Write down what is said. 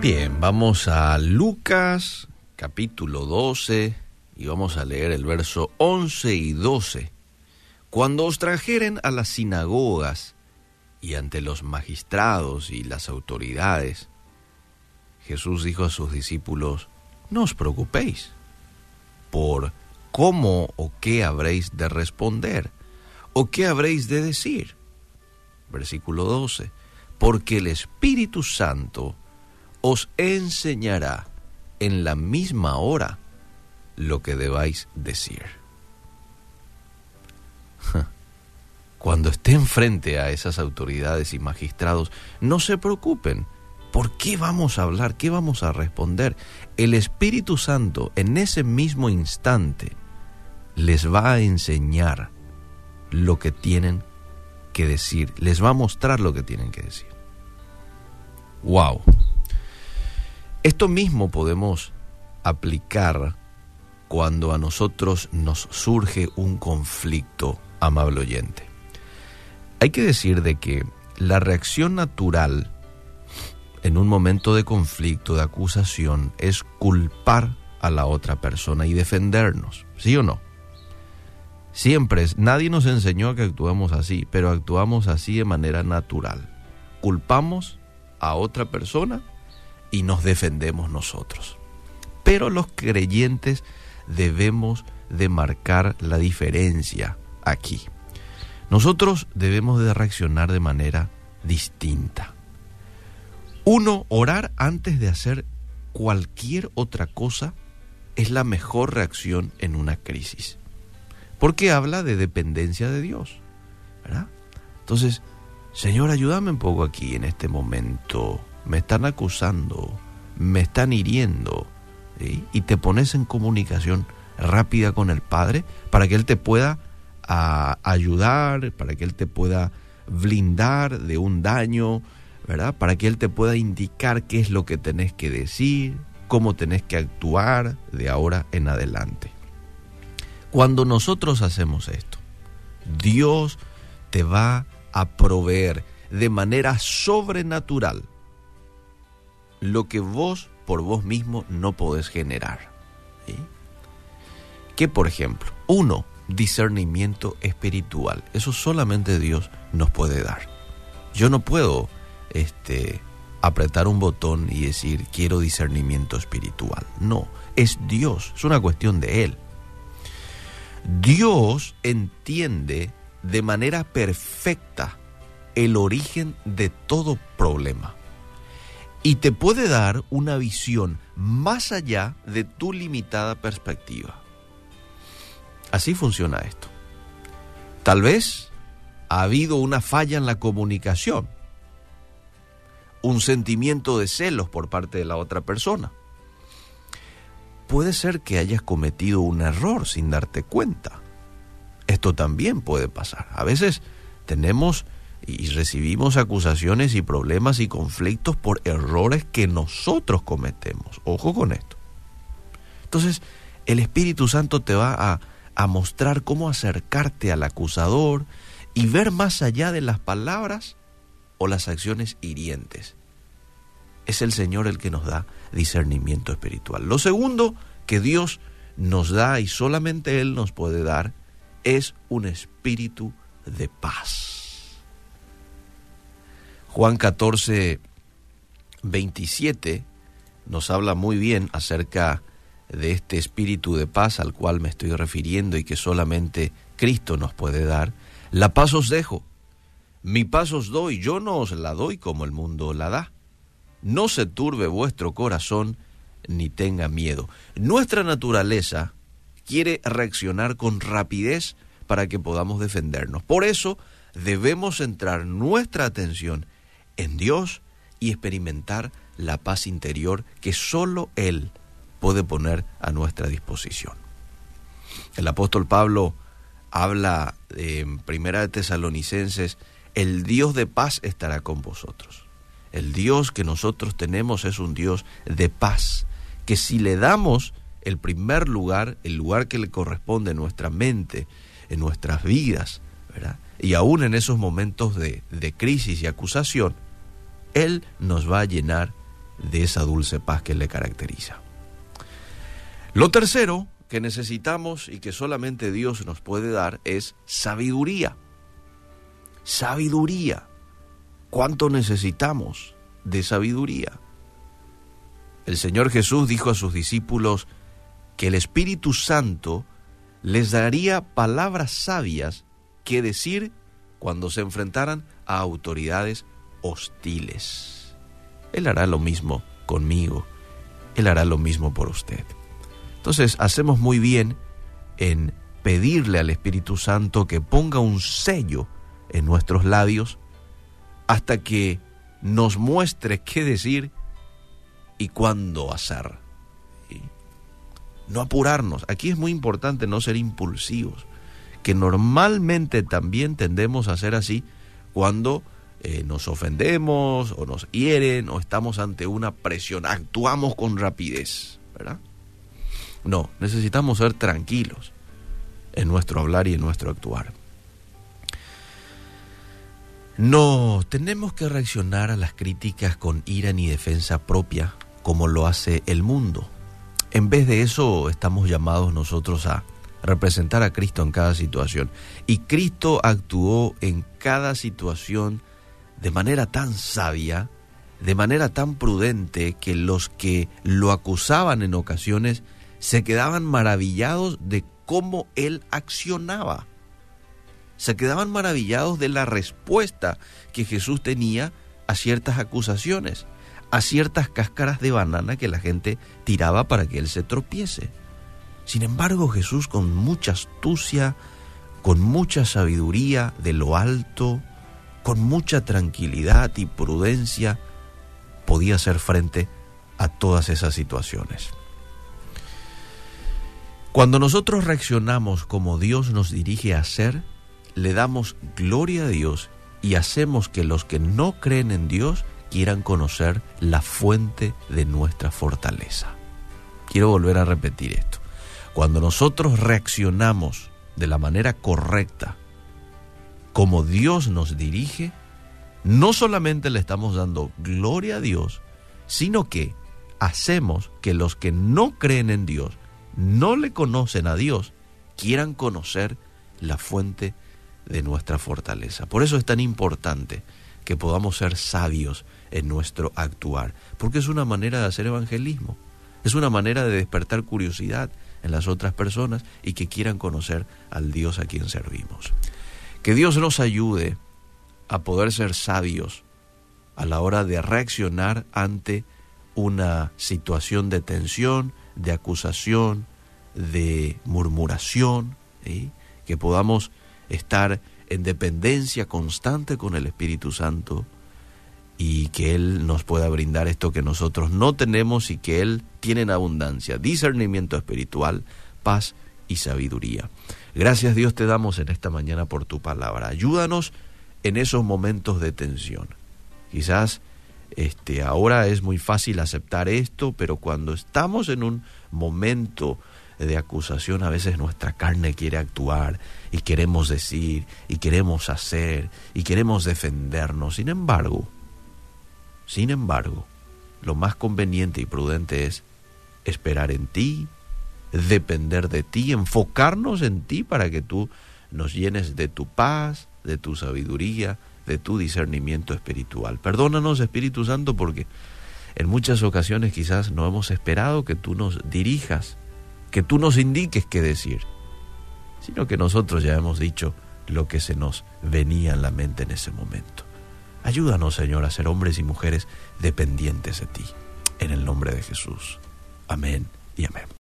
Bien, vamos a Lucas capítulo 12 y vamos a leer el verso 11 y 12. Cuando os trajeren a las sinagogas y ante los magistrados y las autoridades, Jesús dijo a sus discípulos, no os preocupéis por cómo o qué habréis de responder o qué habréis de decir. Versículo 12, porque el Espíritu Santo os enseñará en la misma hora lo que debáis decir. Cuando estén frente a esas autoridades y magistrados, no se preocupen. ¿Por qué vamos a hablar? ¿Qué vamos a responder? El Espíritu Santo en ese mismo instante les va a enseñar lo que tienen que decir, les va a mostrar lo que tienen que decir. ¡Wow! Esto mismo podemos aplicar cuando a nosotros nos surge un conflicto, amable oyente. Hay que decir de que la reacción natural en un momento de conflicto, de acusación, es culpar a la otra persona y defendernos, ¿sí o no? Siempre, nadie nos enseñó a que actuamos así, pero actuamos así de manera natural. Culpamos a otra persona y nos defendemos nosotros. Pero los creyentes debemos de marcar la diferencia aquí. Nosotros debemos de reaccionar de manera distinta. Uno, orar antes de hacer cualquier otra cosa es la mejor reacción en una crisis. Porque habla de dependencia de Dios. ¿verdad? Entonces, Señor, ayúdame un poco aquí en este momento me están acusando, me están hiriendo, y te pones en comunicación rápida con el Padre para que Él te pueda ayudar, para que Él te pueda blindar de un daño, ¿verdad? Para que Él te pueda indicar qué es lo que tenés que decir, cómo tenés que actuar de ahora en adelante. Cuando nosotros hacemos esto, Dios te va a proveer de manera sobrenatural lo que vos por vos mismo no podés generar. Que por ejemplo, uno, discernimiento espiritual. Eso solamente Dios nos puede dar. Yo no puedo este, apretar un botón y decir quiero discernimiento espiritual. No, es Dios, es una cuestión de Él. Dios entiende de manera perfecta el origen de todo problema y te puede dar una visión más allá de tu limitada perspectiva. Así funciona esto. Tal vez ha habido una falla en la comunicación, un sentimiento de celos por parte de la otra persona. Puede ser que hayas cometido un error sin darte cuenta. Esto también puede pasar. A veces tenemos y recibimos acusaciones y problemas y conflictos por errores que nosotros cometemos. Ojo con esto. Entonces, el Espíritu Santo te va a, a mostrar cómo acercarte al acusador y ver más allá de las palabras o las acciones hirientes. Es el Señor el que nos da discernimiento espiritual. Lo segundo que Dios nos da y solamente Él nos puede dar es un espíritu de paz. Juan 14, 27 nos habla muy bien acerca de este espíritu de paz al cual me estoy refiriendo y que solamente Cristo nos puede dar. La paz os dejo, mi paz os doy, yo no os la doy como el mundo la da. No se turbe vuestro corazón ni tenga miedo. Nuestra naturaleza quiere reaccionar con rapidez para que podamos defendernos. Por eso debemos centrar nuestra atención en Dios y experimentar la paz interior que solo Él puede poner a nuestra disposición. El apóstol Pablo habla en Primera de Tesalonicenses, el Dios de paz estará con vosotros. El Dios que nosotros tenemos es un Dios de paz, que si le damos el primer lugar, el lugar que le corresponde en nuestra mente, en nuestras vidas, ¿verdad? y aún en esos momentos de, de crisis y acusación, él nos va a llenar de esa dulce paz que le caracteriza. Lo tercero que necesitamos y que solamente Dios nos puede dar es sabiduría. Sabiduría. ¿Cuánto necesitamos de sabiduría? El Señor Jesús dijo a sus discípulos que el Espíritu Santo les daría palabras sabias que decir cuando se enfrentaran a autoridades hostiles. Él hará lo mismo conmigo. Él hará lo mismo por usted. Entonces hacemos muy bien en pedirle al Espíritu Santo que ponga un sello en nuestros labios hasta que nos muestre qué decir y cuándo hacer. No apurarnos. Aquí es muy importante no ser impulsivos, que normalmente también tendemos a ser así cuando eh, nos ofendemos o nos hieren o estamos ante una presión, actuamos con rapidez, ¿verdad? No, necesitamos ser tranquilos en nuestro hablar y en nuestro actuar. No tenemos que reaccionar a las críticas con ira ni defensa propia como lo hace el mundo. En vez de eso estamos llamados nosotros a representar a Cristo en cada situación. Y Cristo actuó en cada situación de manera tan sabia, de manera tan prudente, que los que lo acusaban en ocasiones se quedaban maravillados de cómo él accionaba. Se quedaban maravillados de la respuesta que Jesús tenía a ciertas acusaciones, a ciertas cáscaras de banana que la gente tiraba para que él se tropiece. Sin embargo, Jesús con mucha astucia, con mucha sabiduría de lo alto, con mucha tranquilidad y prudencia, podía hacer frente a todas esas situaciones. Cuando nosotros reaccionamos como Dios nos dirige a hacer, le damos gloria a Dios y hacemos que los que no creen en Dios quieran conocer la fuente de nuestra fortaleza. Quiero volver a repetir esto. Cuando nosotros reaccionamos de la manera correcta, como Dios nos dirige, no solamente le estamos dando gloria a Dios, sino que hacemos que los que no creen en Dios no le conocen a Dios, quieran conocer la fuente de nuestra fortaleza. Por eso es tan importante que podamos ser sabios en nuestro actuar, porque es una manera de hacer evangelismo, es una manera de despertar curiosidad en las otras personas y que quieran conocer al Dios a quien servimos. Que Dios nos ayude a poder ser sabios a la hora de reaccionar ante una situación de tensión, de acusación, de murmuración, que podamos estar en dependencia constante con el Espíritu Santo y que Él nos pueda brindar esto que nosotros no tenemos y que Él tiene en abundancia, discernimiento espiritual, paz y sabiduría. Gracias Dios te damos en esta mañana por tu palabra. Ayúdanos en esos momentos de tensión. Quizás este, ahora es muy fácil aceptar esto, pero cuando estamos en un momento de acusación, a veces nuestra carne quiere actuar y queremos decir y queremos hacer y queremos defendernos. Sin embargo, sin embargo, lo más conveniente y prudente es esperar en ti, depender de ti, enfocarnos en ti para que tú nos llenes de tu paz, de tu sabiduría, de tu discernimiento espiritual. Perdónanos, Espíritu Santo, porque en muchas ocasiones quizás no hemos esperado que tú nos dirijas, que tú nos indiques qué decir, sino que nosotros ya hemos dicho lo que se nos venía en la mente en ese momento. Ayúdanos, Señor, a ser hombres y mujeres dependientes de ti. En el nombre de Jesús. Amén y amén.